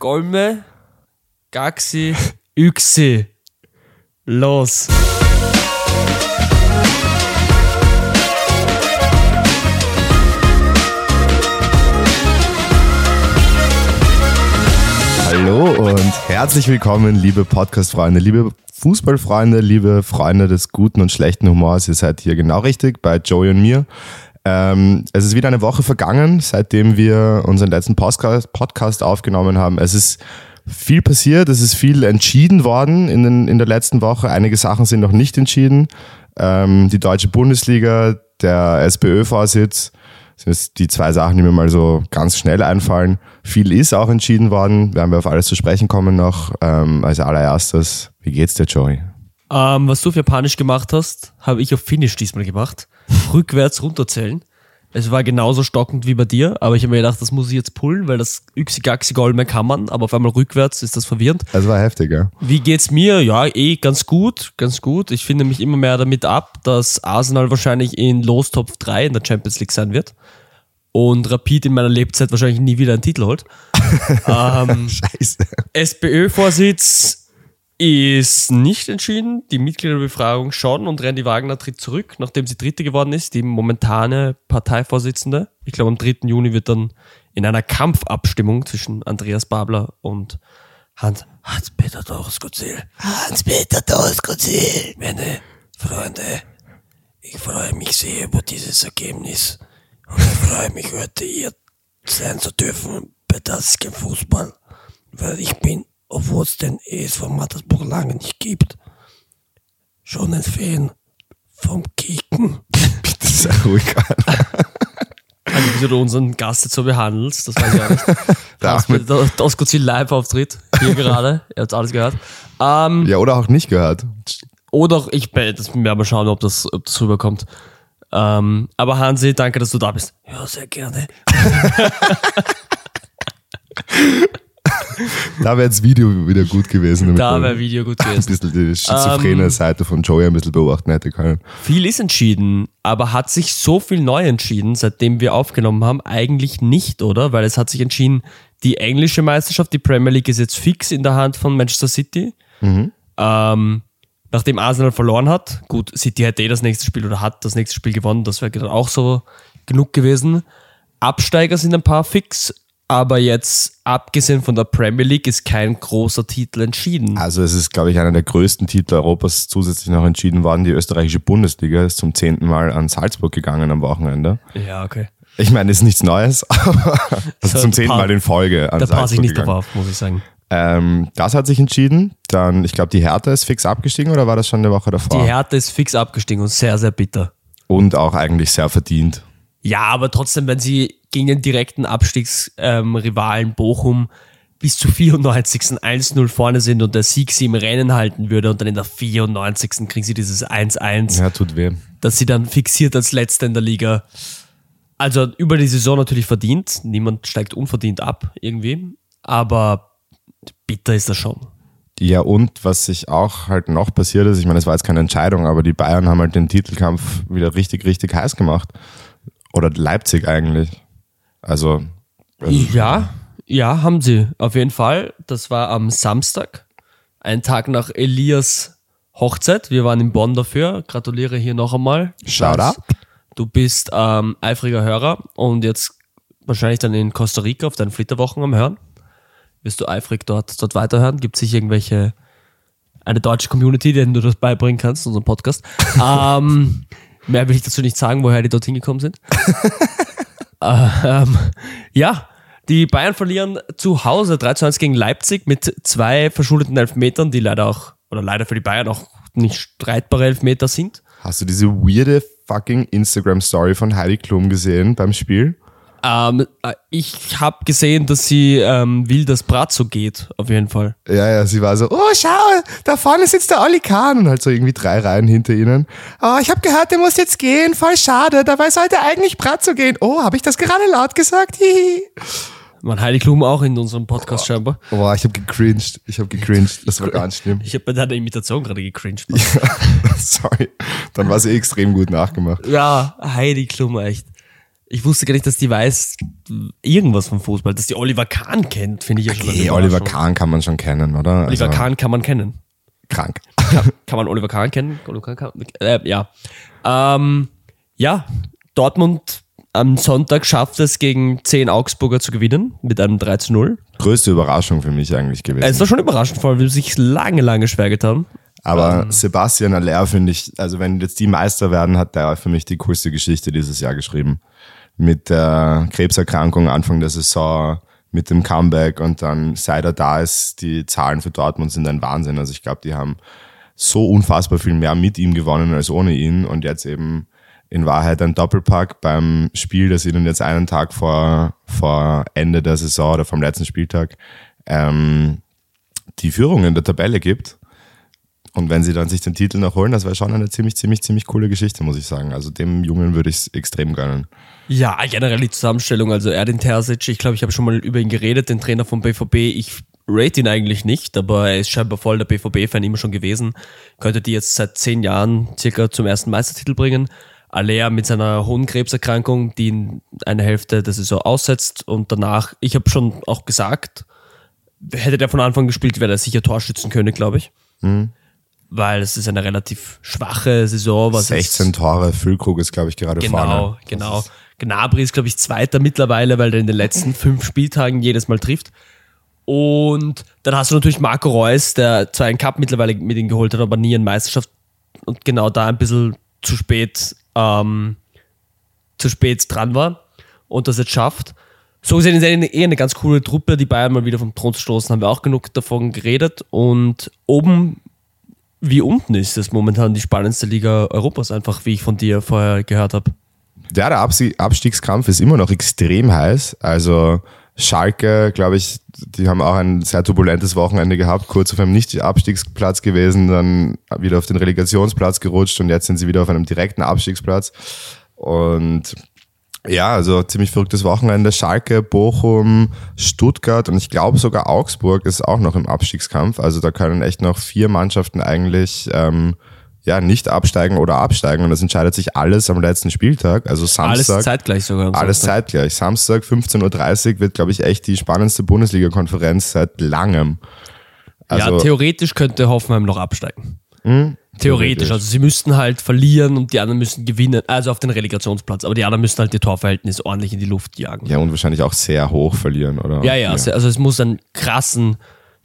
Golme, Gaxi, Yxi. Los. Hallo und herzlich willkommen, liebe Podcast-Freunde, liebe Fußballfreunde, liebe Freunde des guten und schlechten Humors. Ihr seid hier genau richtig bei Joey und mir. Ähm, es ist wieder eine Woche vergangen, seitdem wir unseren letzten Podcast, aufgenommen haben. Es ist viel passiert, es ist viel entschieden worden in, den, in der letzten Woche. Einige Sachen sind noch nicht entschieden. Ähm, die deutsche Bundesliga, der SPÖ-Vorsitz, sind die zwei Sachen, die mir mal so ganz schnell einfallen. Viel ist auch entschieden worden, werden wir auf alles zu sprechen kommen noch. Ähm, als allererstes, wie geht's dir, Joey? Ähm, was du auf Japanisch gemacht hast, habe ich auf Finnisch diesmal gemacht. Rückwärts runterzählen. Es war genauso stockend wie bei dir, aber ich habe mir gedacht, das muss ich jetzt pullen, weil das Yxi-Gaxi Golme kann man, aber auf einmal rückwärts ist das verwirrend. Das war heftig, ja. Wie geht's mir? Ja, eh ganz gut, ganz gut. Ich finde mich immer mehr damit ab, dass Arsenal wahrscheinlich in Lostopf 3 in der Champions League sein wird und Rapid in meiner Lebzeit wahrscheinlich nie wieder einen Titel holt. ähm, Scheiße. SPÖ-Vorsitz ist nicht entschieden, die Mitgliederbefragung schon und Randy Wagner tritt zurück, nachdem sie Dritte geworden ist, die momentane Parteivorsitzende. Ich glaube, am 3. Juni wird dann in einer Kampfabstimmung zwischen Andreas Babler und Hans, Hans-Peter Doskozil. Hans-Peter Doskozil. Meine Freunde, ich freue mich sehr über dieses Ergebnis und ich freue mich heute hier sein zu dürfen bei das Fußball, weil ich bin obwohl es den ESV Mattersburg lange nicht gibt. Schon ein Fan vom Kicken. Bitte sei ruhig. Also, wie du unseren Gast jetzt so behandelst, das weiß ich auch nicht. Der Das Ahmed, mit der Oskozil Live-Auftritt, hier gerade. Ihr habt alles gehört. Ähm, ja, oder auch nicht gehört. Oder auch ich, das werden wir mal schauen, ob das, ob das rüberkommt. Ähm, aber Hansi, danke, dass du da bist. Ja, sehr gerne. Da wäre das Video wieder gut gewesen. Da wäre Video gut ein gewesen. bisschen die schizophrene Ähm, Seite von Joey ein bisschen beobachten hätte können. Viel ist entschieden, aber hat sich so viel neu entschieden, seitdem wir aufgenommen haben? Eigentlich nicht, oder? Weil es hat sich entschieden, die englische Meisterschaft, die Premier League ist jetzt fix in der Hand von Manchester City. Ähm, nachdem Arsenal verloren hat, gut, City hätte eh das nächste Spiel oder hat das nächste Spiel gewonnen, das wäre dann auch so genug gewesen. Absteiger sind ein paar fix, aber jetzt, abgesehen von der Premier League, ist kein großer Titel entschieden. Also es ist, glaube ich, einer der größten Titel Europas zusätzlich noch entschieden worden. Die österreichische Bundesliga ist zum zehnten Mal an Salzburg gegangen am Wochenende. Ja, okay. Ich meine, ist nichts Neues, aber also So, zum zehnten Mal in Folge an Da passe ich Salzburg nicht drauf gegangen. auf, muss ich sagen. Ähm, das hat sich entschieden. Dann, ich glaube, die Hertha ist fix abgestiegen oder war das schon eine Woche davor? Die Härte ist fix abgestiegen und sehr, sehr bitter. Und auch eigentlich sehr verdient. Ja, aber trotzdem, wenn sie gegen den direkten Abstiegsrivalen ähm, Bochum bis zu 94. 1-0 vorne sind und der Sieg sie im Rennen halten würde und dann in der 94. kriegen sie dieses 1-1, Ja, tut weh. dass sie dann fixiert als Letzter in der Liga. Also über die Saison natürlich verdient. Niemand steigt unverdient ab irgendwie. Aber bitter ist das schon. Ja, und was sich auch halt noch passiert ist, ich meine, es war jetzt keine Entscheidung, aber die Bayern haben halt den Titelkampf wieder richtig, richtig heiß gemacht. Oder Leipzig eigentlich. Also, Ja, ja, haben sie. Auf jeden Fall. Das war am Samstag, ein Tag nach Elias Hochzeit. Wir waren in Bonn dafür. Gratuliere hier noch einmal. Shout out. Du bist ähm, eifriger Hörer und jetzt wahrscheinlich dann in Costa Rica auf deinen Flitterwochen am Hören. Wirst du eifrig dort, dort weiterhören? Gibt es sich irgendwelche, eine deutsche Community, denen du das beibringen kannst, unseren Podcast? ähm, mehr will ich dazu nicht sagen, woher die dorthin gekommen sind. ähm, ja, die Bayern verlieren zu Hause 3 zu 1 gegen Leipzig mit zwei verschuldeten Elfmetern, die leider auch, oder leider für die Bayern auch nicht streitbare Elfmeter sind. hast du diese weirde fucking Instagram-Story von Heidi Klum gesehen beim Spiel? Ähm, äh, ich habe gesehen, dass sie ähm, will, dass Brazzo geht, auf jeden Fall. Ja, ja, sie war so, oh, schau, da vorne sitzt der Olli Kahn und halt so irgendwie drei Reihen hinter ihnen. Oh, ich habe gehört, der muss jetzt gehen, voll schade, dabei sollte eigentlich Bratzo gehen. Oh, habe ich das gerade laut gesagt? Hihi. Man, Heidi Klum auch in unserem Podcast scheinbar. Boah, ich habe gecringed, ich habe gecringed, das war ganz schlimm. Ich habe bei deiner Imitation gerade gecringed. Sorry, dann war sie extrem gut nachgemacht. Ja, Heidi Klum, echt. Ich wusste gar nicht, dass die weiß irgendwas vom Fußball. Dass die Oliver Kahn kennt, finde ich ja schon eine Okay, Oliver. Kahn kann man schon kennen, oder? Oliver Also, Kahn kann man kennen. Krank. Kann, kann man Oliver Kahn kennen? Oliver Kahn, äh, ja. Ähm, ja, Dortmund am Sonntag schafft es gegen 10 Augsburger zu gewinnen mit einem 3 zu 0. Größte Überraschung für mich eigentlich gewesen. Es war schon überraschend, vor allem, weil wir sich lange, lange schwer getan. Aber Ähm. Sebastian Aller finde ich, also wenn jetzt die Meister werden, hat der für mich die coolste Geschichte dieses Jahr geschrieben. Mit der Krebserkrankung Anfang der Saison, mit dem Comeback und dann seit er da ist, die Zahlen für Dortmund sind ein Wahnsinn. Also ich glaube, die haben so unfassbar viel mehr mit ihm gewonnen als ohne ihn und jetzt eben in Wahrheit ein Doppelpack beim Spiel, das ihnen jetzt einen Tag vor, vor Ende der Saison oder vom letzten Spieltag ähm, die Führung in der Tabelle gibt. Und wenn sie dann sich den Titel noch holen, das wäre schon eine ziemlich, ziemlich, ziemlich coole Geschichte, muss ich sagen. Also dem Jungen würde ich es extrem gönnen. Ja, generell die Zusammenstellung, also Erdin Terzic, ich glaube, ich habe schon mal über ihn geredet, den Trainer vom BVB. Ich rate ihn eigentlich nicht, aber er ist scheinbar voll der BVB-Fan immer schon gewesen. Könnte die jetzt seit zehn Jahren circa zum ersten Meistertitel bringen. Alea mit seiner hohen Krebserkrankung, die ihn eine Hälfte der Saison aussetzt und danach, ich habe schon auch gesagt, hätte der von Anfang gespielt, wäre er sicher Torschützenkönig, glaube ich. Weil es ist eine relativ schwache Saison. Was jetzt- 16 Tore, Füllkrug ist, glaube ich, gerade Genau, vorne. genau. Gnabry ist, glaube ich, Zweiter mittlerweile, weil er in den letzten fünf Spieltagen jedes Mal trifft. Und dann hast du natürlich Marco Reus, der zwar einen Cup mittlerweile mit ihm geholt hat, aber nie eine Meisterschaft und genau da ein bisschen zu spät, ähm, zu spät dran war und das jetzt schafft. So gesehen ist er eh eine ganz coole Truppe, die Bayern mal wieder vom Thron zu stoßen, haben wir auch genug davon geredet. Und oben wie unten ist es momentan die spannendste Liga Europas, einfach wie ich von dir vorher gehört habe. Ja, der Abstiegskampf ist immer noch extrem heiß. Also Schalke, glaube ich, die haben auch ein sehr turbulentes Wochenende gehabt, kurz auf einem Nicht-Abstiegsplatz gewesen, dann wieder auf den Relegationsplatz gerutscht und jetzt sind sie wieder auf einem direkten Abstiegsplatz. Und ja, also ziemlich verrücktes Wochenende. Schalke, Bochum, Stuttgart und ich glaube sogar Augsburg ist auch noch im Abstiegskampf. Also da können echt noch vier Mannschaften eigentlich ähm, ja nicht absteigen oder absteigen und das entscheidet sich alles am letzten Spieltag. Also Alles Samstag. zeitgleich sogar. Alles Samstag. zeitgleich. Samstag 15.30 Uhr wird, glaube ich, echt die spannendste Bundesliga-Konferenz seit langem. Also, ja, theoretisch könnte Hoffenheim noch absteigen. Hm? Theoretisch. Also sie müssten halt verlieren und die anderen müssen gewinnen, also auf den Relegationsplatz. Aber die anderen müssen halt ihr Torverhältnis ordentlich in die Luft jagen. ja, und wahrscheinlich auch sehr hoch verlieren, oder? Ja, ja, Also es muss einen krassen,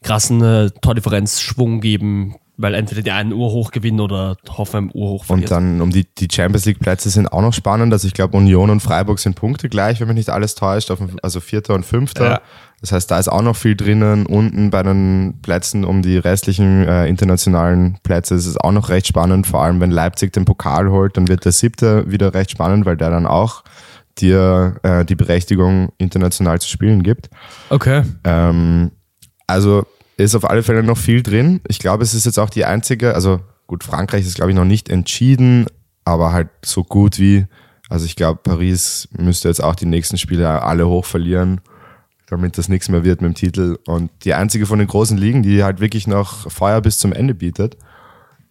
krassen äh, Tordifferenzschwung geben, weil entweder die einen urhoch gewinnen oder Hoffenheim urhoch verliert. Und dann um die, die Champions League Plätze sind auch noch spannend. Also ich glaube, Union und Freiburg sind Punkte gleich, wenn mich nicht alles täuscht. Dem, also Vierter und Fünfter. Ja. Das heißt, da ist auch noch viel drinnen. Unten bei den Plätzen um die restlichen äh, internationalen Plätze ist es auch noch recht spannend. Vor allem, wenn Leipzig den Pokal holt, dann wird der Siebte wieder recht spannend, weil der dann auch dir äh, die Berechtigung, international zu spielen gibt. okay. Ähm, also ist auf alle Fälle noch viel drin. Ich glaube, es ist jetzt auch die einzige, also gut, Frankreich ist, glaube ich, noch nicht entschieden, aber halt so gut wie, also ich glaube, Paris müsste jetzt auch die nächsten Spiele alle hoch verlieren, damit das nichts mehr wird mit dem Titel. Und die einzige von den großen Ligen, die halt wirklich noch Feuer bis zum Ende bietet.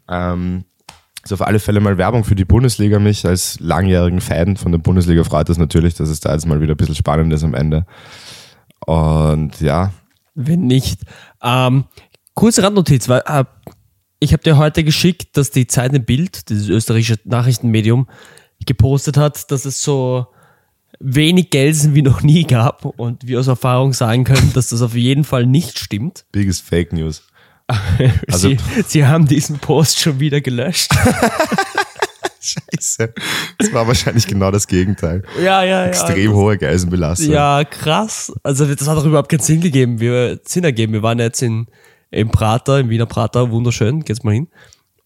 Ähm, ist auf alle Fälle mal Werbung für die Bundesliga. Mich als langjährigen Fan von der Bundesliga freut es natürlich, dass es da jetzt mal wieder ein bisschen spannend ist am Ende. Und ja, Wenn nicht. Ähm, kurze Randnotiz, weil äh, ich habe dir heute geschickt, dass die Zeit im Bild, dieses österreichische Nachrichtenmedium, gepostet hat, dass es so wenig Gelsen wie noch nie gab und wir aus Erfahrung sagen können, dass das auf jeden Fall nicht stimmt. biggest Fake News. Also- sie, sie haben diesen Post schon wieder gelöscht. Scheiße. Das war wahrscheinlich genau das Gegenteil. ja, ja, ja. Extrem hohe Gelsenbelastung. Ja, krass. Also das hat doch überhaupt keinen Sinn gegeben. Wir Sinn ergeben. Wir waren jetzt in im Prater, im Wiener Prater, wunderschön, geht's mal hin.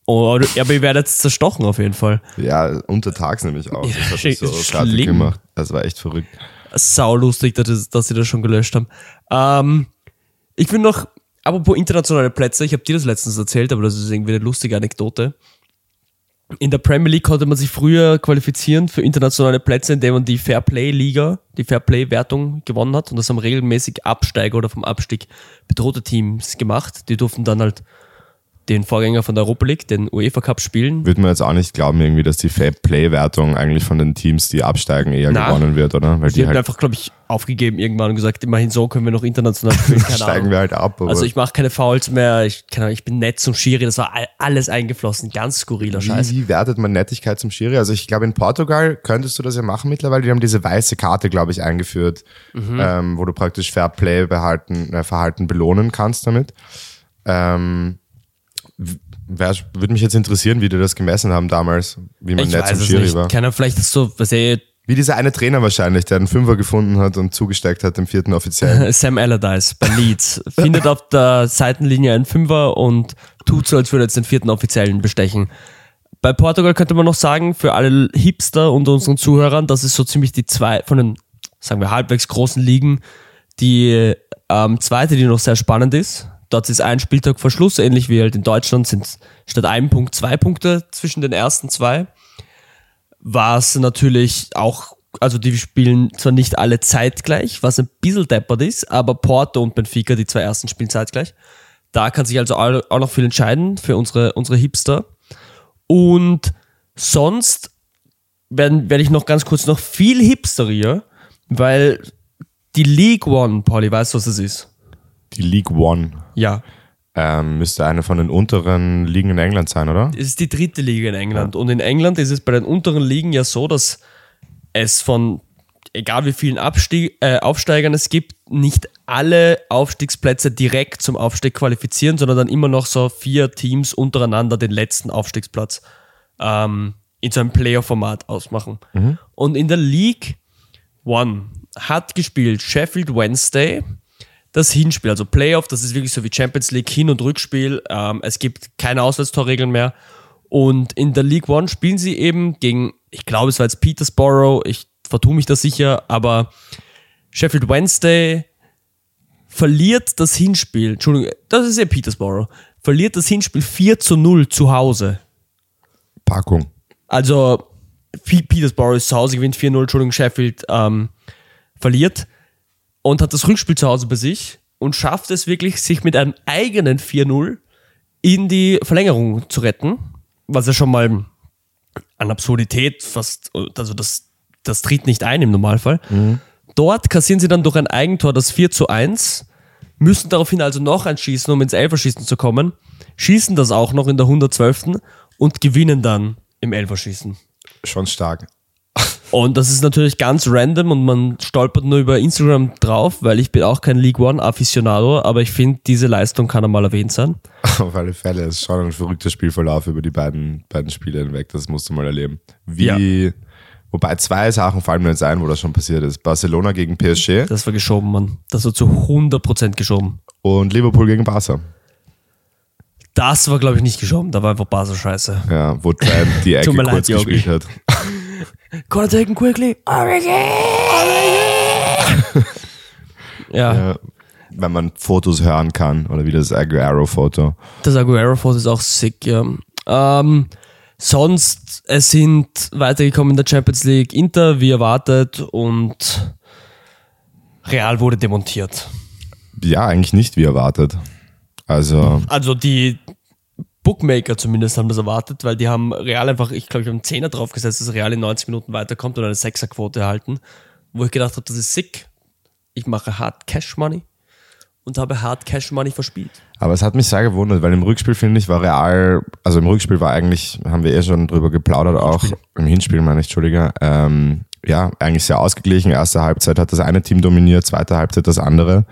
Ja, aber ihr werdet jetzt zerstochen auf jeden Fall. Ja, untertags nämlich auch. Ja, Das hat mich so fertig schlimm. gemacht. Das war echt verrückt. Sau lustig, dass, dass sie das schon gelöscht haben. Ähm, ich bin noch, apropos internationale Plätze, ich habe dir das letztens erzählt, aber das ist irgendwie eine lustige Anekdote. In der Premier League konnte man sich früher qualifizieren für internationale Plätze, indem man die Fairplay-Liga, die Fairplay-Wertung gewonnen hat. Und das haben regelmäßig Absteiger oder vom Abstieg bedrohte Teams gemacht. Die durften dann halt den Vorgänger von der Europa League, den UEFA Cup spielen. Würde man jetzt auch nicht glauben, irgendwie, dass die Fair Play-Wertung eigentlich von den Teams, die absteigen, eher Na, gewonnen wird, oder? Weil Die die haben halt einfach, glaube ich, aufgegeben irgendwann und gesagt, immerhin so können wir noch international spielen. Keine steigen Ahnung. wir halt ab. Also ich mache keine Fouls mehr, ich, keine Ahnung, ich bin nett zum Schiri, das war all- alles eingeflossen, ganz skurriler Scheiß. wie, wie wertet man Nettigkeit zum Schiri? Also ich glaube, in Portugal könntest du das ja machen mittlerweile. Die haben diese weiße Karte, glaube ich, eingeführt, Mhm. ähm, wo du praktisch Fair Play behalten, äh, Verhalten belohnen kannst damit. Ähm, Würde mich jetzt interessieren, wie die das gemessen haben damals, wie man nett zum es Schiri war. Keiner, vielleicht ist so, was er Wie dieser eine Trainer wahrscheinlich, der einen Fünfer gefunden hat und zugesteckt hat, dem vierten Offiziellen. Sam Allardyce bei Leeds findet auf der Seitenlinie einen Fünfer und tut so, als würde er jetzt den vierten Offiziellen bestechen. Bei Portugal könnte man noch sagen, für alle Hipster unter unseren Zuhörern, das ist so ziemlich die zwei von den, sagen wir, halbwegs großen Ligen, die ähm, zweite, die noch sehr spannend ist. Dort ist ein Spieltag vor Schluss, ähnlich wie halt in Deutschland sind statt einem Punkt zwei Punkte zwischen den ersten zwei war es natürlich auch, also die spielen zwar nicht alle zeitgleich, was ein bisschen deppert ist, aber Porto und Benfica, die zwei ersten, spielen zeitgleich. Da kann sich also auch auch noch viel entscheiden für unsere, unsere Hipster. Und sonst werde werd ich noch ganz kurz noch viel hipsterier, weil die League One, Pauli, weißt du, was das ist? Die League One Ja, ähm, müsste eine von den unteren Ligen in England sein, oder? es ist die dritte Liga in England. Und in England ist es bei den unteren Ligen ja so, dass es von, egal wie vielen Abstieg, äh, Aufsteigern es gibt, nicht alle Aufstiegsplätze direkt zum Aufstieg qualifizieren, sondern dann immer noch so vier Teams untereinander den letzten Aufstiegsplatz ähm, in so einem Player-Format ausmachen. Und in der League One hat gespielt Sheffield Wednesday, das Hinspiel, also Playoff, das ist wirklich so wie Champions League Hin- und Rückspiel. Ähm, es gibt keine Auswärtstorregeln mehr. Und in der League One spielen sie eben gegen, ich glaube, es war jetzt Petersborough, ich vertue mich da sicher, aber Sheffield Wednesday verliert das Hinspiel, Entschuldigung, das ist ja Petersborough, verliert das Hinspiel 4 zu 0 zu Hause. Packung. Also Petersborough ist zu Hause, gewinnt 4-0, Entschuldigung, Sheffield ähm, verliert und hat das Rückspiel zu Hause bei sich und schafft es wirklich, sich mit einem eigenen 4-0 in die Verlängerung zu retten, was ja schon mal an Absurdität fast, also das, das tritt nicht ein im Normalfall. Dort kassieren sie dann durch ein Eigentor das 4 zu 1, müssen daraufhin also noch ein Schießen, um ins Elferschießen zu kommen, schießen das auch noch in der 112. und gewinnen dann im Elferschießen. Schon stark. Und das ist natürlich ganz random und man stolpert nur über Instagram drauf, weil ich bin auch kein League One Aficionado, aber ich finde, diese Leistung kann einmal erwähnt sein. Auf alle Fälle ist schon ein verrückter Spielverlauf über die beiden, beiden Spiele hinweg. Das musst du mal erleben. Wie, wobei zwei Sachen fallen mir jetzt ein, wo das schon passiert ist. Barcelona gegen PSG Das war geschoben, Mann. Das war zu 100% geschoben. und Liverpool gegen Barca. Das war, glaube ich, nicht geschoben. Da war einfach Barca scheiße. Ja, wo Trent die Ecke leid, kurz Yogi. gespielt hat. Gotta take him quickly. ja, Ja, wenn man Fotos hören kann, oder wie das Aguero-Foto. das Aguero-Foto ist auch sick, ja. Ähm, sonst, es sind weitergekommen in der Champions League Inter, wie erwartet, und Real wurde demontiert. Ja, eigentlich nicht wie erwartet. Also, Also die Bookmaker zumindest haben das erwartet, weil die haben Real einfach, ich glaube, ich habe einen Zehner draufgesetzt, dass Real in 90 Minuten weiterkommt und eine Sechserquote erhalten, wo ich gedacht habe, das ist sick. Ich mache Hard Cash Money und habe Hard Cash Money verspielt. aber es hat mich sehr gewundert, weil im Rückspiel, finde ich, war Real, also im Rückspiel war eigentlich, haben wir eh schon drüber geplaudert, auch im Hinspiel, meine ich, Entschuldige, ähm, ja, eigentlich sehr ausgeglichen. Erste Halbzeit hat das eine Team dominiert, zweite Halbzeit das andere.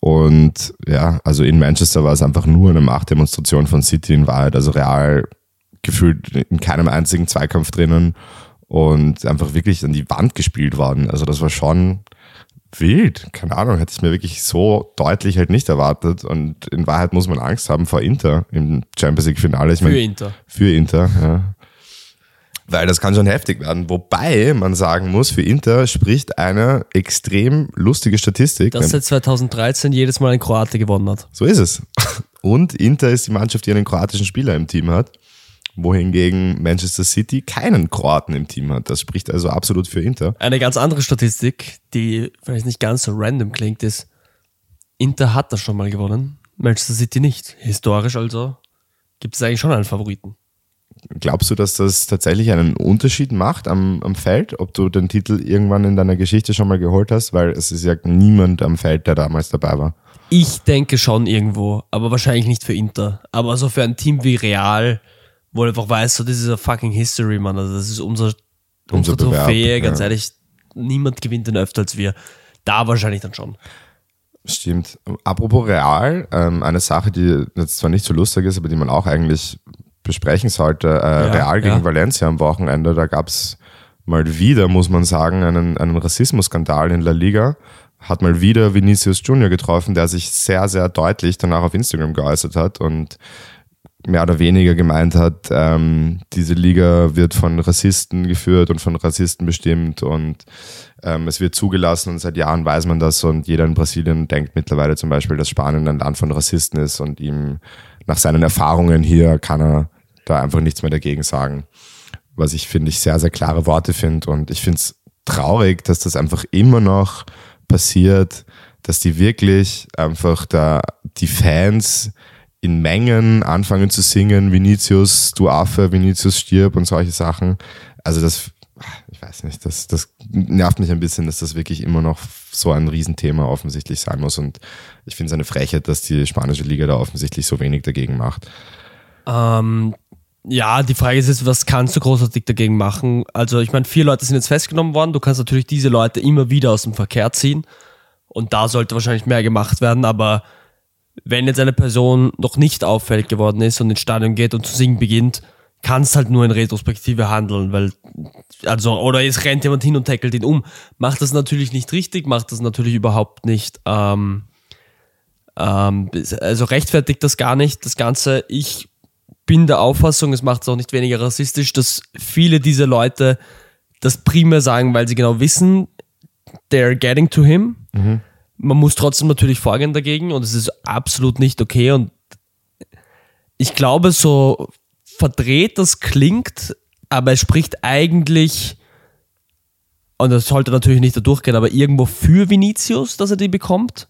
Und ja, also in Manchester war es einfach nur eine Machtdemonstration von City in Wahrheit. Also Real gefühlt in keinem einzigen Zweikampf drinnen und einfach wirklich an die Wand gespielt worden. Also das war schon wild. Keine Ahnung, hätte ich mir wirklich so deutlich halt nicht erwartet. Und in Wahrheit muss man Angst haben vor Inter im Champions League Finale. Ich Für meine, Inter. für Inter, ja. Weil das kann schon heftig werden. Wobei man sagen muss, für Inter spricht eine extrem lustige Statistik. Das seit 2013 jedes Mal ein Kroate gewonnen hat. So ist es. Und Inter ist die Mannschaft, die einen kroatischen Spieler im Team hat, wohingegen Manchester City keinen Kroaten im Team hat. Das spricht also absolut für Inter. Eine ganz andere Statistik, die vielleicht nicht ganz so random klingt, ist, Inter hat das schon mal gewonnen, Manchester City nicht. Historisch also gibt es eigentlich schon einen Favoriten. Glaubst du, dass das tatsächlich einen Unterschied macht am, am Feld, ob du den Titel irgendwann in deiner Geschichte schon mal geholt hast? Weil es ist ja niemand am Feld, der damals dabei war. Ich denke schon irgendwo, aber wahrscheinlich nicht für Inter. Aber so für ein Team wie Real, wo du einfach weißt, so, das ist a fucking History, Mann. Also das ist unser, Unser unsere Trophäe, Bewerb, ganz ja. ehrlich. Niemand gewinnt den öfter als wir. Da wahrscheinlich dann schon. Stimmt. Apropos Real, ähm, eine Sache, die jetzt zwar nicht so lustig ist, aber die man auch eigentlich besprechen sollte. Äh, Real gegen ja. Valencia am Wochenende, da gab es mal wieder, muss man sagen, einen, einen Rassismusskandal in La Liga. Hat mal wieder Vinicius Junior getroffen, der sich sehr, sehr deutlich danach auf Instagram geäußert hat und mehr oder weniger gemeint hat, ähm, diese Liga wird von Rassisten geführt und von Rassisten bestimmt und ähm, es wird zugelassen und seit Jahren weiß man das und jeder in Brasilien denkt mittlerweile zum Beispiel, dass Spanien ein Land von Rassisten ist und ihm nach seinen Erfahrungen hier kann er da einfach nichts mehr dagegen sagen. Was ich finde, ich sehr, sehr klare Worte finde und ich finde es traurig, dass das einfach immer noch passiert, dass die wirklich einfach da die Fans in Mengen anfangen zu singen, Vinicius, du Affe, Vinicius stirb und solche Sachen. Also das, ich weiß nicht, das, das nervt mich ein bisschen, dass das wirklich immer noch so ein Riesenthema offensichtlich sein muss. Und ich finde es eine Frechheit, dass die spanische Liga da offensichtlich so wenig dagegen macht. Ähm, ja, die Frage ist jetzt, was kannst du großartig dagegen machen? Also, ich meine, vier Leute sind jetzt festgenommen worden. Du kannst natürlich diese Leute immer wieder aus dem Verkehr ziehen. Und da sollte wahrscheinlich mehr gemacht werden. Aber wenn jetzt eine Person noch nicht auffällig geworden ist und ins Stadion geht und zu singen beginnt, kannst halt nur in Retrospektive handeln, weil, also, oder es rennt jemand hin und tackelt ihn um. Macht das natürlich nicht richtig, macht das natürlich überhaupt nicht, ähm, ähm, also rechtfertigt das gar nicht, das Ganze. Ich bin der Auffassung, es macht es auch nicht weniger rassistisch, dass viele dieser Leute das primär sagen, weil sie genau wissen, they're getting to him. Man muss trotzdem natürlich vorgehen dagegen und es ist absolut nicht okay und ich glaube, so verdreht das klingt, aber es spricht eigentlich, und das sollte natürlich nicht da durchgehen, aber irgendwo für Vinicius, dass er die bekommt.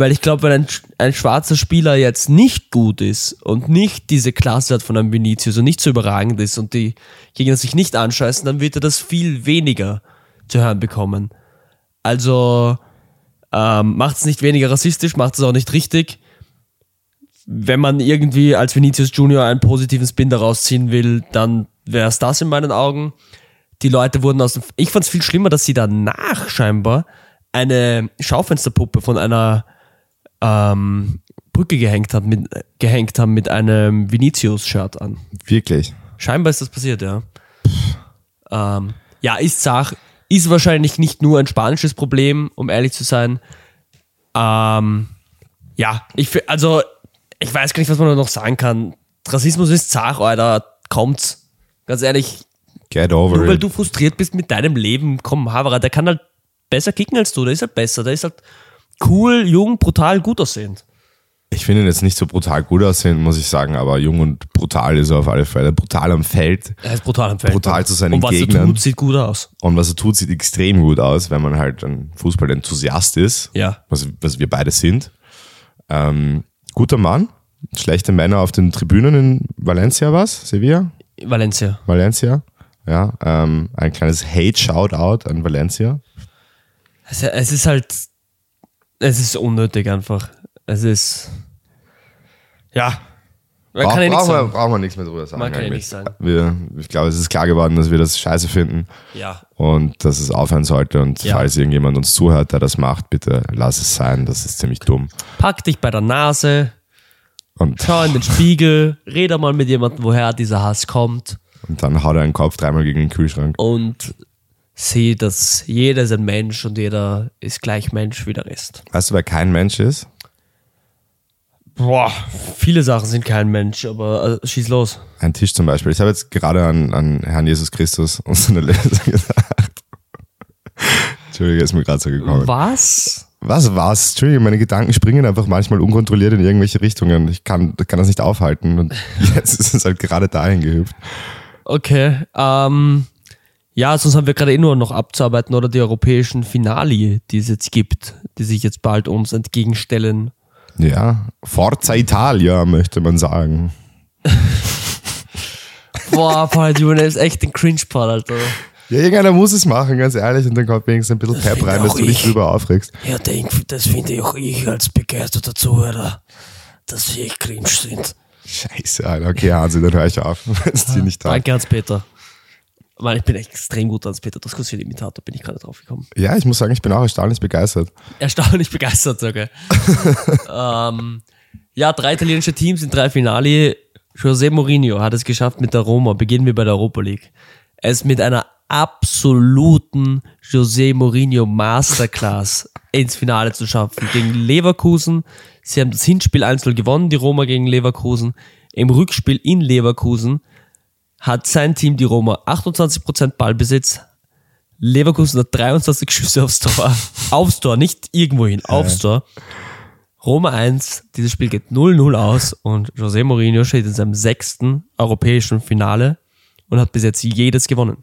Weil ich glaube, wenn ein, ein schwarzer Spieler jetzt nicht gut ist und nicht diese Klasse hat von einem Vinicius und nicht so überragend ist und die Gegner sich nicht anscheißen, dann wird er das viel weniger zu hören bekommen. Also ähm, macht es nicht weniger rassistisch, macht es auch nicht richtig. Wenn man irgendwie als Vinicius Junior einen positiven Spin daraus ziehen will, dann wäre es das in meinen Augen. Die Leute wurden aus dem. Ich fand es viel schlimmer, dass sie danach scheinbar eine Schaufensterpuppe von einer ähm, Brücke gehängt, hat mit, gehängt haben mit einem Vinicius-Shirt an. Wirklich. Scheinbar ist das passiert, ja. Ähm, ja, ist Sach, ist wahrscheinlich nicht nur ein spanisches Problem, um ehrlich zu sein. Ähm, ja, ich also ich weiß gar nicht, was man da noch sagen kann. Rassismus ist Zach, Alter, kommt's. Ganz ehrlich, Get over nur weil it. du frustriert bist mit deinem Leben, komm, Havara, der kann halt besser kicken als du, der ist halt besser, der ist halt cool, jung, brutal, gut aussehend. Ich finde ihn jetzt nicht so brutal gut aussehen, muss ich sagen, aber jung und brutal ist er auf alle Fälle. Brutal am Feld Er ist brutal am Feld. Brutal zu seinen Und was Gegnern. er tut, sieht gut aus. und was er tut, sieht extrem gut aus, wenn man halt ein Fußballenthusiast ist, Ja. was, was wir beide sind. Ähm, guter Mann, schlechte Männer auf den Tribünen in Valencia was? Sevilla? Valencia. Valencia? Ja, ähm, ein kleines Hate-Shoutout an Valencia. Es ist halt, es ist unnötig einfach. Es ist, ja, man kann ja nichts brauchen, wir, sagen. brauchen wir nichts mehr drüber sagen. Man kann ja nichts sagen. Wir, ich glaube, es ist klar geworden, dass wir das scheiße finden Ja, und dass es aufhören sollte. Und Ja. falls irgendjemand uns zuhört, der das macht, bitte lass es sein. Das ist ziemlich dumm. pack dich bei der Nase, Und, schau in den Spiegel, rede mal mit jemandem, woher dieser Hass kommt und dann haut er einen Kopf dreimal gegen den Kühlschrank. und sieh, dass jeder ist ein Mensch und jeder ist gleich Mensch wie der Rest. Weißt du, wer kein Mensch ist? Boah, viele Sachen sind kein Mensch, aber äh, schieß los. Ein Tisch zum Beispiel. Ich habe jetzt gerade an, an Herrn Jesus Christus und seine Lesung gesagt. Entschuldige, ist mir gerade so gekommen. Was? Was war's? Entschuldige, meine Gedanken springen einfach manchmal unkontrolliert in irgendwelche Richtungen. Ich kann, kann das nicht aufhalten. Und jetzt ist es halt gerade dahin gehüpft. Okay, ähm, ja, sonst haben wir gerade eh nur noch abzuarbeiten oder die europäischen Finali, die es jetzt gibt, die sich jetzt bald uns entgegenstellen. Ja, Forza Italia, möchte man sagen. Boah, Paul, du nimmst echt den Cringe-Part, Alter. Ja, irgendeiner muss es machen, ganz ehrlich, und dann kommt wenigstens ein bisschen Pep rein, dass du dich ich. drüber aufregst. Ja, denk, das finde auch ich als begeisterter Zuhörer, dass sie echt cringe sind. Scheiße, Alter. Okay, Hansi, dann höre ich auf. Danke, Hans-Peter. Mann, ich bin extrem gut, Hans-Peter. Das kurz Imitator bin ich gerade drauf gekommen. Ja, ich muss sagen, ich bin auch erstaunlich begeistert. Erstaunlich begeistert sogar. ähm, ja, drei italienische Teams in drei Finale. José Mourinho hat es geschafft mit der Roma. Beginnen wir bei der Europa League. Ist mit einer absoluten José Mourinho Masterclass ins Finale zu schaffen. Gegen Leverkusen. Sie haben das Hinspiel 1-0 gewonnen, die Roma gegen Leverkusen. Im Rückspiel in Leverkusen hat sein Team, die Roma, 28% Ballbesitz. Leverkusen hat 23 Schüsse aufs Tor. aufs Tor, nicht irgendwohin, aufs Tor. Roma 1, dieses Spiel geht 0-0 aus und José Mourinho steht in seinem sechsten europäischen Finale und hat bis jetzt jedes gewonnen.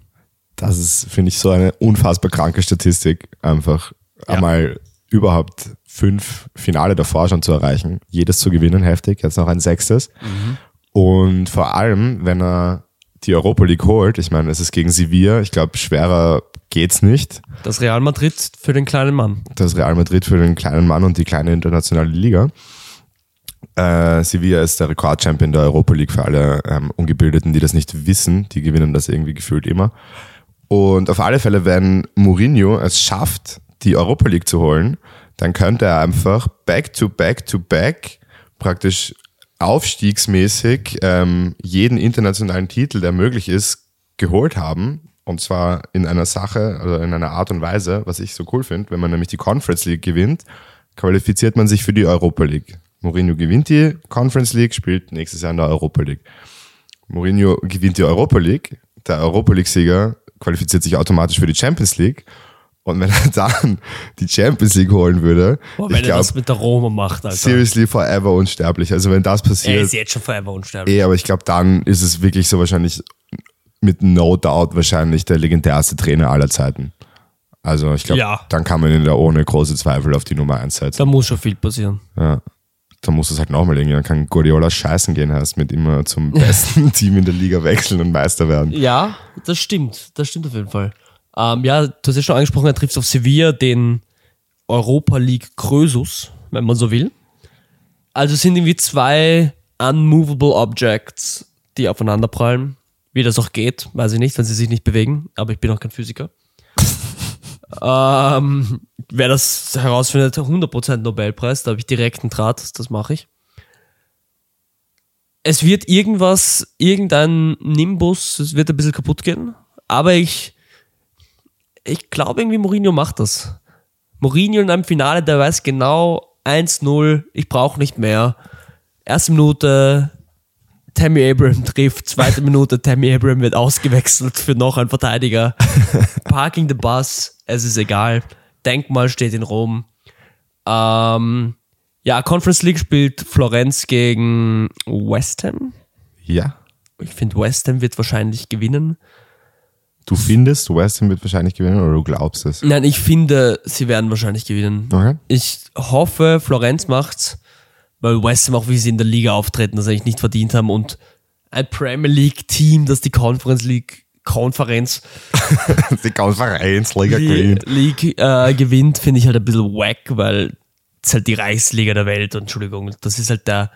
Das ist, finde ich, so eine unfassbar kranke Statistik, einfach Ja. einmal überhaupt fünf Finale davor schon zu erreichen, jedes zu gewinnen, heftig, jetzt noch ein sechstes. Und vor allem, wenn er die Europa League holt, ich meine, es ist gegen Sevilla, ich glaube, schwerer geht's nicht. Das Real Madrid für den kleinen Mann. Das Real Madrid für den kleinen Mann und die kleine internationale Liga. Äh, Sevilla ist der Rekordchampion der Europa League für alle ähm, Ungebildeten, die das nicht wissen. Die gewinnen das irgendwie gefühlt immer. Und auf alle Fälle, wenn Mourinho es schafft, die Europa League zu holen, dann könnte er einfach back to back to back praktisch aufstiegsmäßig ähm, jeden internationalen Titel, der möglich ist, geholt haben. Und zwar in einer Sache oder in einer Art und Weise, was ich so cool finde, wenn man nämlich die Conference League gewinnt, qualifiziert man sich für die Europa League. Mourinho gewinnt die Conference League, spielt nächstes Jahr in der Europa League. Mourinho gewinnt die Europa League, der Europa League-Sieger qualifiziert sich automatisch für die Champions League. Und wenn er dann die Champions League holen würde, Boah, ich wenn er glaube, das mit der Roma macht, Alter. seriously forever unsterblich. Also wenn das Er passiert, ist jetzt schon forever unsterblich. eh, aber ich glaube, dann ist es wirklich so wahrscheinlich mit no doubt wahrscheinlich der legendärste Trainer aller Zeiten. Also ich glaube, Ja. dann kann man ihn da ohne große Zweifel auf die Nummer 1 setzen. Da muss schon viel passieren. Ja. Dann muss es halt nochmal irgendwie, dann kann Guardiola scheißen gehen, heißt mit immer zum besten Team in der Liga wechseln und Meister werden. Ja, das stimmt. Das stimmt auf jeden Fall. Ähm, ja, du hast ja schon angesprochen, er trifft auf Sevilla den Europa League Krösus, wenn man so will. Also es sind irgendwie zwei unmovable Objects, die aufeinander prallen. Wie das auch geht, weiß ich nicht, wenn sie sich nicht bewegen, aber ich bin auch kein Physiker. ähm, wer das herausfindet, 100% Nobelpreis, da habe ich direkten Draht, das mache ich. Es wird irgendwas, irgendein Nimbus, es wird ein bisschen kaputt gehen, aber ich, ich glaube irgendwie Mourinho macht das. Mourinho in einem Finale, der weiß genau 1-0, ich brauche nicht mehr. Erste Minute, Tammy Abraham trifft, zweite Minute, Tammy Abraham wird ausgewechselt für noch einen Verteidiger. Parking the Bus, es ist egal. Denkmal steht in Rom. Ähm, ja, Conference League spielt Florenz gegen West Ham. Ja. Ich finde, West Ham wird wahrscheinlich gewinnen. Du findest, West Ham wird wahrscheinlich gewinnen oder du glaubst es? Nein, ich finde, sie werden wahrscheinlich gewinnen. Okay. Ich hoffe, Florenz macht's, weil West Ham auch wie sie in der Liga auftreten, das eigentlich nicht verdient haben und ein Premier League Team, das die Conference League Konferenz Die Konferenz, Liga die Green. League äh, gewinnt, finde ich halt ein bisschen wack, weil es halt die Reichsliga der Welt, Entschuldigung, das ist halt der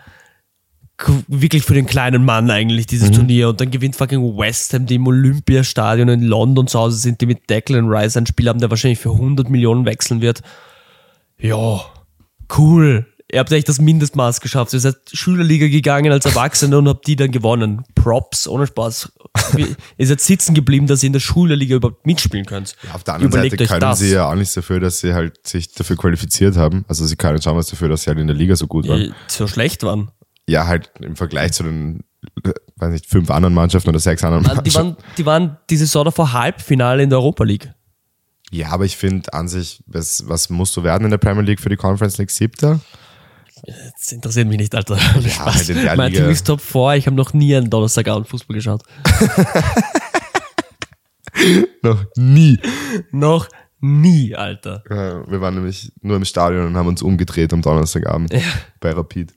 wirklich für den kleinen Mann eigentlich dieses Mhm. Turnier und dann gewinnt fucking West Ham, die im Olympiastadion in London zu Hause sind, die mit Declan Rice einen Spieler haben, der wahrscheinlich für 100 Millionen wechseln wird. Ja, cool. Ihr habt echt das Mindestmaß geschafft. Ihr seid Schülerliga gegangen als Erwachsene und habt die dann gewonnen. Props, ohne Spaß. Ihr seid sitzen geblieben, dass ihr in der Schülerliga überhaupt mitspielen könnt. Auf der anderen Überlegt Seite können das. sie ja auch nichts dafür, dass sie halt sich dafür qualifiziert haben. Also sie können schon was dafür, dass sie halt in der Liga so gut waren. äh, so schlecht waren. Ja, halt im Vergleich zu den, weiß nicht, fünf anderen Mannschaften oder sechs anderen Also die, Mannschaften. waren, die waren die Saison davor Halbfinale in der Europa League. Ja, aber ich finde an sich, was, was musst du werden in der Premier League für die Conference League? Siebter? Das interessiert mich nicht, Alter. Spaß. halt mein Team ist Top 4, ich habe noch nie einen Donnerstagabend Fußball geschaut. Noch nie. noch nie, Alter. Ja, Wir waren nämlich nur im Stadion und haben uns umgedreht am Donnerstagabend bei Rapid.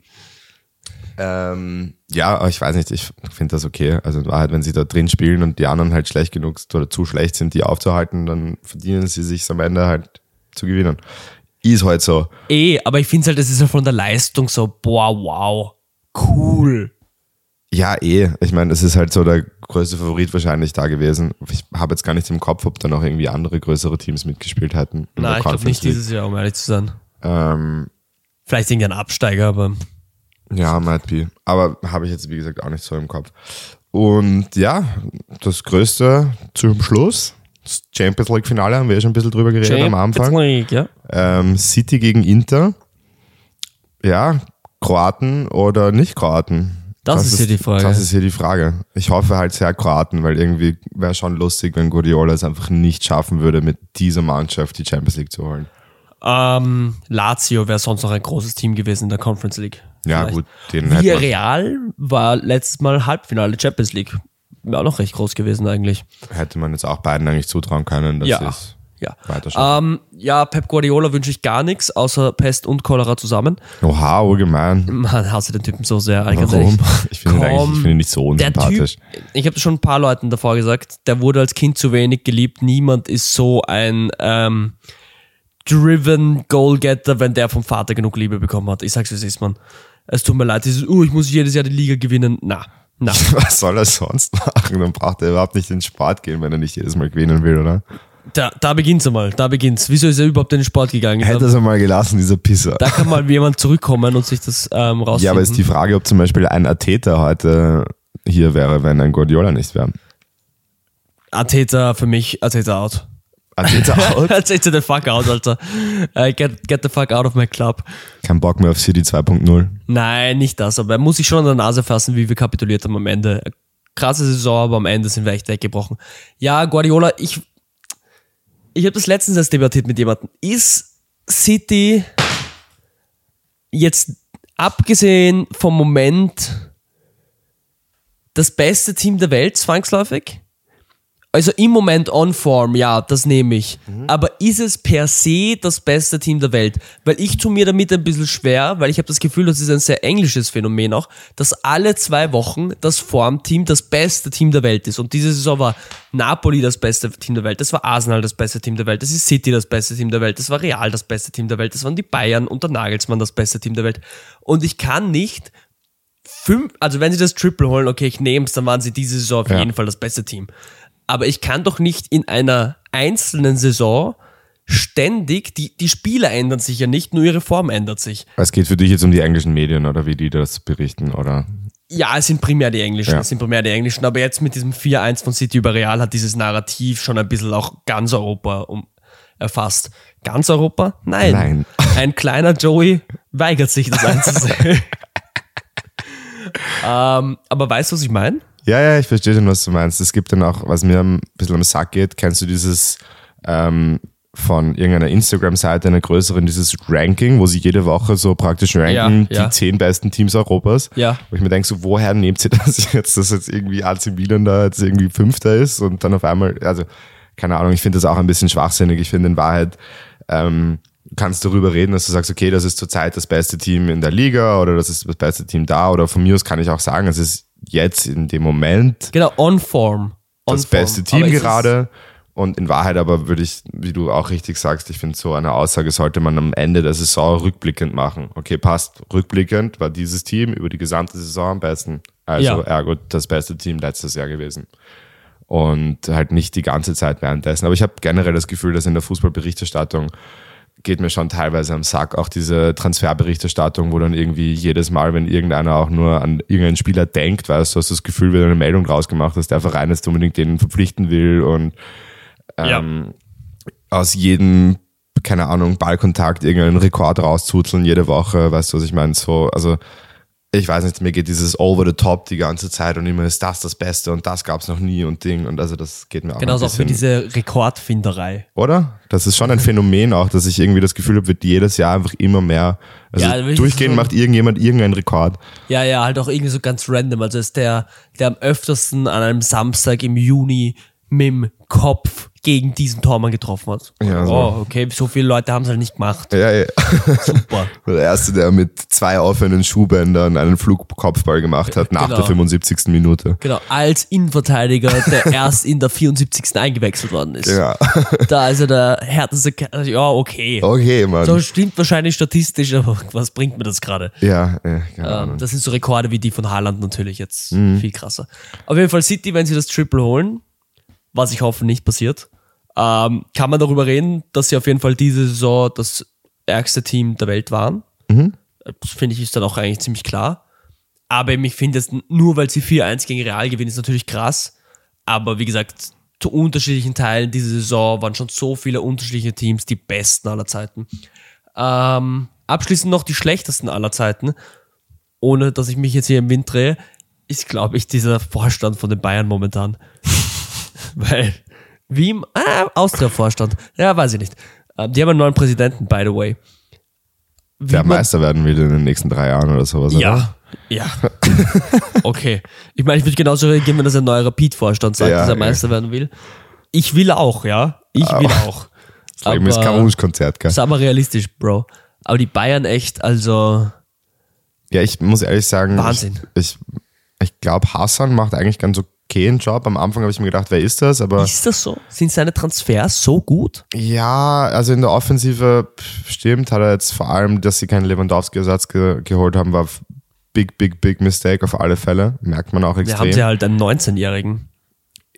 Ähm, ja, aber ich weiß nicht, ich finde das okay. Also in Wahrheit, wenn sie da drin spielen und die anderen halt schlecht genug oder zu schlecht sind, die aufzuhalten, dann verdienen sie sich am Ende halt zu gewinnen. Ist halt so. Eh, aber ich finde halt, das ist ja von der Leistung so, boah, wow, cool. Ja, eh. Ich meine, es ist halt so der größte Favorit wahrscheinlich da gewesen. Ich habe jetzt gar nicht im Kopf, ob da noch irgendwie andere größere Teams mitgespielt hätten. Nein, ich glaube nicht dieses Jahr, um ehrlich zu sein. Ähm, Vielleicht irgendein Absteiger, aber ja, might be. Aber habe ich jetzt, wie gesagt, auch nicht so im Kopf. Und ja, das Größte zum Schluss. Das Champions League Finale haben wir ja schon ein bisschen drüber geredet am Anfang. Champions League, ja. Ähm, City gegen Inter. Ja, Kroaten oder nicht Kroaten? Das ist hier die Frage. Das ist hier die Frage. Ich hoffe halt sehr Kroaten, weil irgendwie wäre schon lustig, wenn Guardiola es einfach nicht schaffen würde, mit dieser Mannschaft die Champions League zu holen. Ähm, Lazio wäre sonst noch ein großes Team gewesen in der Conference League. Ja, Vielleicht. gut, den hätte man. Villarreal war letztes Mal Halbfinale Champions League. Wäre auch noch recht groß gewesen eigentlich. hätte man jetzt auch beiden eigentlich zutrauen können, dass Ja. es Ja. Ähm, ja, Pep Guardiola wünsche ich gar nichts, außer Pest und Cholera zusammen. Oha, urgemein. Man hasse den Typen so sehr. Warum? Ich finde ihn Komm, eigentlich, ich finde ihn nicht so Der Typ, unsympathisch. ich habe schon ein paar Leuten davor gesagt, der wurde als Kind zu wenig geliebt. Niemand ist so ein ähm, driven Goalgetter, wenn der vom Vater genug Liebe bekommen hat. Ich sag's, wie es ist, man. Es tut mir leid, dieses, oh, ich muss jedes Jahr die Liga gewinnen. Na, na. Was soll er sonst machen? Dann braucht er überhaupt nicht in den Sport gehen, wenn er nicht jedes Mal gewinnen will, oder? Da, da beginnt's einmal, da beginnt's. Wieso ist er überhaupt in den Sport gegangen? Hätte er es einmal gelassen, dieser Pisser. da kann mal jemand zurückkommen und sich das ähm, rausfinden. Ja, aber ist die Frage, ob zum Beispiel ein Atheter heute hier wäre, wenn ein Guardiola nicht wäre. Arteta für mich, Arteta out. Out? Arteta the fuck out, Alter. Äh, get, get the fuck out of my club. Kein Bock mehr auf City 2.0. Nein, nicht das, aber er muss sich schon an der Nase fassen, wie wir kapituliert haben am Ende. Krasse Saison, aber am Ende sind wir echt weggebrochen. Ja, Guardiola, ich, ich habe das letztens erst debattiert mit jemandem. Ist City jetzt abgesehen vom Moment das beste Team der Welt zwangsläufig? Also im Moment on Form, ja, das nehme ich. Aber ist es per se das beste Team der Welt? Weil ich tue mir damit ein bisschen schwer, weil ich habe das Gefühl, das ist ein sehr englisches Phänomen auch, dass alle zwei Wochen das Formteam das beste Team der Welt ist. Und diese Saison war Napoli das beste Team der Welt, das war Arsenal das beste Team der Welt, das ist City das beste Team der Welt, das war Real das beste Team der Welt, das waren die Bayern unter Nagelsmann das beste Team der Welt. Und ich kann nicht fünf, also wenn sie das Triple holen, okay, ich nehme es, dann waren sie diese Saison auf Ja. jeden Fall das beste Team. Aber ich kann doch nicht in einer einzelnen Saison ständig, die, die Spieler ändern sich ja nicht, nur ihre Form ändert sich. Es geht für dich jetzt um die englischen Medien oder wie die das berichten, oder? Ja, es sind primär die Englischen, Ja. es sind primär die Englischen, aber jetzt mit diesem 4-1 von City über Real hat dieses Narrativ schon ein bisschen auch ganz Europa um, erfasst. Ganz Europa? Nein. Nein. Ein kleiner Joey weigert sich, das einzusehen. ähm, aber weißt du, was ich meine? Ja, ja, ich verstehe schon, was du meinst. Es gibt dann auch, was mir ein bisschen am Sack geht, kennst du dieses ähm, von irgendeiner Instagram-Seite, einer größeren, dieses Ranking, wo sie jede Woche so praktisch ranken, Ja, ja. die zehn besten Teams Europas. Ja. Wo ich mir denke, so, woher nehmt ihr das jetzt, dass jetzt irgendwie AC Milan da jetzt irgendwie Fünfter ist und dann auf einmal, also, keine Ahnung, ich finde das auch ein bisschen schwachsinnig. Ich finde in Wahrheit, ähm, du kannst darüber reden, dass du sagst, okay, das ist zurzeit das beste Team in der Liga oder das ist das beste Team da oder von mir aus kann ich auch sagen, es ist jetzt in dem Moment Genau, on Form. On das Form. beste Team es ist- gerade. Und in Wahrheit aber würde ich, wie du auch richtig sagst, ich finde, so eine Aussage sollte man am Ende der Saison rückblickend machen. Okay, passt. Rückblickend war dieses Team über die gesamte Saison am besten. Also Ja. ergo das beste Team letztes Jahr gewesen. Und halt nicht die ganze Zeit währenddessen. Aber ich habe generell das Gefühl, dass in der Fußballberichterstattung geht mir schon teilweise am Sack. Auch diese Transferberichterstattung, wo dann irgendwie jedes Mal, wenn irgendeiner auch nur an irgendeinen Spieler denkt, weißt du, hast du das Gefühl, wird eine Meldung draus gemacht, dass der Verein jetzt unbedingt den verpflichten will und ähm, aus jedem, keine Ahnung, Ballkontakt irgendeinen Rekord rauszuzeln jede Woche, weißt du, was ich meine? So, also ich weiß nicht, mir geht dieses over the top die ganze Zeit und immer ist das das Beste und das gab's noch nie und Ding und also das geht mir auch Genauso auch wie bisschen, diese Rekordfinderei. oder? Das ist schon ein Phänomen auch, dass ich irgendwie das Gefühl habe, wird jedes Jahr einfach immer mehr, also Ja, durchgehend so- macht irgendjemand irgendeinen Rekord. Ja, ja, halt auch irgendwie so ganz random. Also ist der, der am öftersten an einem Samstag im Juni mit dem Kopf gegen diesen Tormann getroffen hat. Ja, so. Oh, okay, so viele Leute haben es halt nicht gemacht. Ja, ja. Super. Der erste, der mit zwei offenen Schuhbändern einen Flugkopfball gemacht hat, nach Genau. der 75. Minute. Genau, als Innenverteidiger, der erst in der 74. eingewechselt worden ist. Ja. Da ist er der härteste Kerl. Ja, okay. Okay, Mann. So stimmt wahrscheinlich statistisch, aber was bringt mir das gerade? ja, ja, Ähm, das sind so Rekorde wie die von Haaland natürlich jetzt Mhm. viel krasser. Auf jeden Fall City, wenn sie das Triple holen, was ich hoffe nicht passiert, ähm, kann man darüber reden, dass sie auf jeden Fall diese Saison das ärgste Team der Welt waren. Mhm. Das finde ich ist dann auch eigentlich ziemlich klar. Aber ich finde es nur, weil sie 4-1 gegen Real gewinnen, ist natürlich krass. Aber wie gesagt, zu unterschiedlichen Teilen dieser Saison waren schon so viele unterschiedliche Teams die besten aller Zeiten. Ähm, abschließend noch die schlechtesten aller Zeiten, ohne dass ich mich jetzt hier im Wind drehe, ist, glaube ich, dieser Vorstand von den Bayern momentan. Weil, wie im ah, Austria-Vorstand, ja, weiß ich nicht. Ähm, die haben einen neuen Präsidenten, by the way. Wie der Meister werden will in den nächsten drei Jahren oder sowas. Oder? ja, ja. okay. Ich meine, ich würde genauso reagieren, wenn das ein neuer Rapid-Vorstand sagt, Ja, dass er ja. Meister werden will. Ich will auch, ja. Ich will auch. Das war das Karusch-Konzert, gell? Sag mal realistisch, Bro. Aber die Bayern echt, also Ja, ich muss ehrlich sagen, Wahnsinn. ich, ich, ich glaube, Hassan macht eigentlich ganz okay einen Job. Am Anfang habe ich mir gedacht, wer ist das? Aber ist das so? Sind seine Transfers so gut? ja, also in der Offensive stimmt, hat er jetzt vor allem, dass sie keinen Lewandowski-Ersatz ge geholt haben, war big, big, big mistake auf alle Fälle. Merkt man auch Wir extrem. haben sie halt einen 19-Jährigen.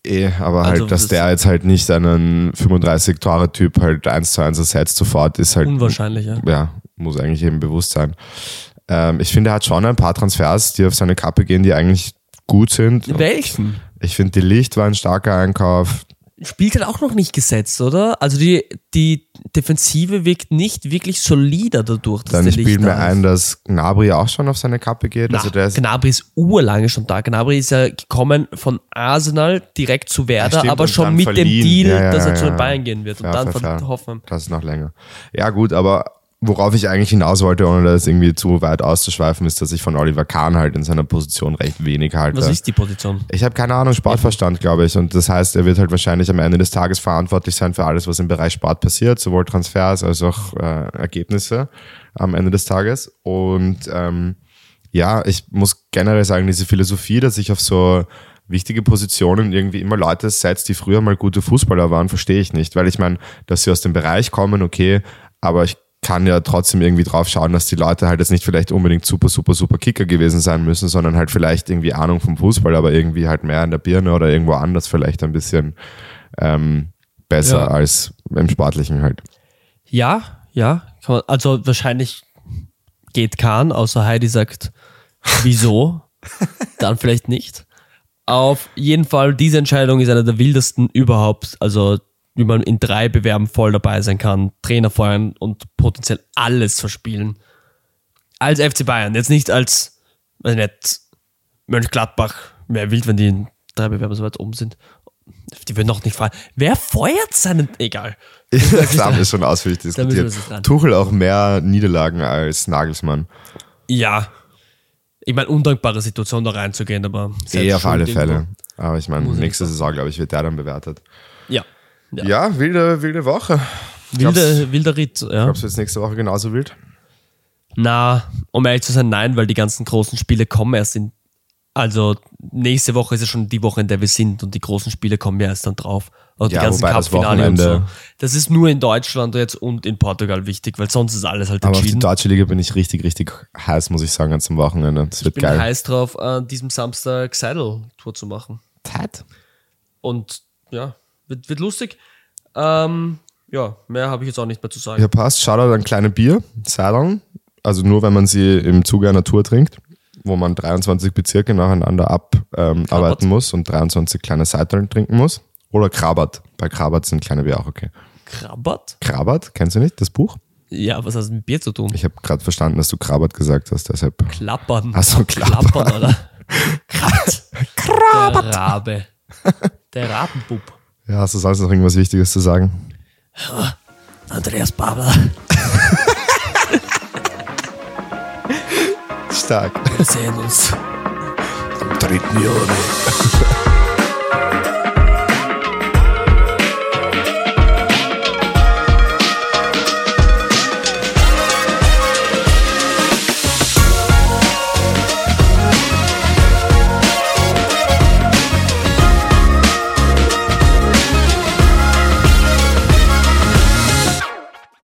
Eh, aber Also halt, dass das- der jetzt halt nicht einen 35-Tore-Typ halt 1 zu 1 ersetzt sofort, ist halt Unwahrscheinlich, ja. ja, muss eigentlich jedem bewusst sein. Ähm, ich finde, er hat schon ein paar Transfers, die auf seine Kappe gehen, die eigentlich gut sind. Welchen? Ich finde, die Licht war ein starker Einkauf. Spielt halt auch noch nicht gesetzt, oder? Also die, die Defensive wirkt nicht wirklich solider dadurch, dass Dann spielt mir da ein, dass Gnabry auch schon auf seine Kappe geht. Na, also der ist, Gnabry ist urlange schon da. Gnabry ist ja gekommen von Arsenal direkt zu Werder, stimmt, aber schon mit verliehen. dem Deal, Ja, ja, dass er ja, zu den. Bayern gehen wird Fair, und dann fair, von fair. Hoffenheim. das ist noch länger. Ja, gut, aber worauf ich eigentlich hinaus wollte, ohne das irgendwie zu weit auszuschweifen, ist, dass ich von Oliver Kahn halt in seiner Position recht wenig halte. Was ist die Position? Ich habe keine Ahnung, Sportverstand, glaube ich. Und das heißt, er wird halt wahrscheinlich am Ende des Tages verantwortlich sein für alles, was im Bereich Sport passiert, sowohl Transfers als auch äh, Ergebnisse am Ende des Tages. Und ähm, ja, ich muss generell sagen, diese Philosophie, dass ich auf so wichtige Positionen irgendwie immer Leute setzt, die früher mal gute Fußballer waren, verstehe ich nicht. Weil ich meine, dass sie aus dem Bereich kommen, okay, aber ich kann ja trotzdem irgendwie drauf schauen, dass die Leute halt jetzt nicht vielleicht unbedingt super, super, super Kicker gewesen sein müssen, sondern halt vielleicht irgendwie Ahnung vom Fußball, aber irgendwie halt mehr in der Birne oder irgendwo anders vielleicht ein bisschen ähm, besser Ja. als im Sportlichen halt. Ja, ja. Man, also wahrscheinlich geht Kahn, außer Heidi sagt, wieso? Dann vielleicht nicht. Auf jeden Fall, diese Entscheidung ist eine der wildesten überhaupt. Also, wie man in drei Bewerben voll dabei sein kann, Trainer feuern und potenziell alles verspielen. Als FC Bayern, jetzt nicht als, weiß ich nicht, Mönchgladbach. Wäre wild, wenn die in drei Bewerben so weit oben sind. Die würden noch nicht fahren. Wer feuert seinen, egal. da haben wir schon ausführlich diskutiert. Tuchel auch mehr Niederlagen als Nagelsmann. Ja. Ich meine, undankbare Situation da reinzugehen, aber. Eh auf alle irgendwo. Fälle. Aber ich meine, nächste. Saison, glaube ich, wird der dann bewertet. Ja. Ja. Ja, wilde, wilde Woche. Glaubst- Wilder, Ritt, ja. Glaubst du jetzt nächste Woche genauso wild? Na, um ehrlich zu sein, nein, weil die ganzen großen Spiele kommen erst in. Also, nächste Woche ist ja schon die Woche, in der wir sind und die großen Spiele kommen ja erst dann drauf. Und Ja, die ganzen Cup-Finale und so. Das ist nur in Deutschland jetzt und in Portugal wichtig, weil sonst ist alles halt Aber auf die entschieden. deutsche Liga bin ich richtig, richtig heiß, muss ich sagen, jetzt am Wochenende. Das wird Ich bin geil. heiß drauf, an diesem Samstag Seidel-Tour zu machen. Tat. Und ja, wird, wird lustig. Ähm, ja, mehr habe ich jetzt auch nicht mehr zu sagen. Ja, passt. Shoutout an kleine Bier, Seidern. Also nur, wenn man sie im Zuge einer Tour trinkt, wo man 23 Bezirke nacheinander abarbeiten ähm, muss und 23 kleine Seidern trinken muss. Oder Krabat. Bei Krabat sind kleine Bier auch okay. Krabbert? Krabat, kennst du nicht, das Buch? Ja, was hat das mit Bier zu tun? Ich habe gerade verstanden, dass du Krabat gesagt hast, deshalb. Klappern. Ach so, Klappern. oder? Krabbert. Der Rabe. Der Rabenbub. Ja, hast du sonst noch irgendwas Wichtiges zu sagen? Andreas Babler. Stark. Wir sehen uns. Dritten Jahre.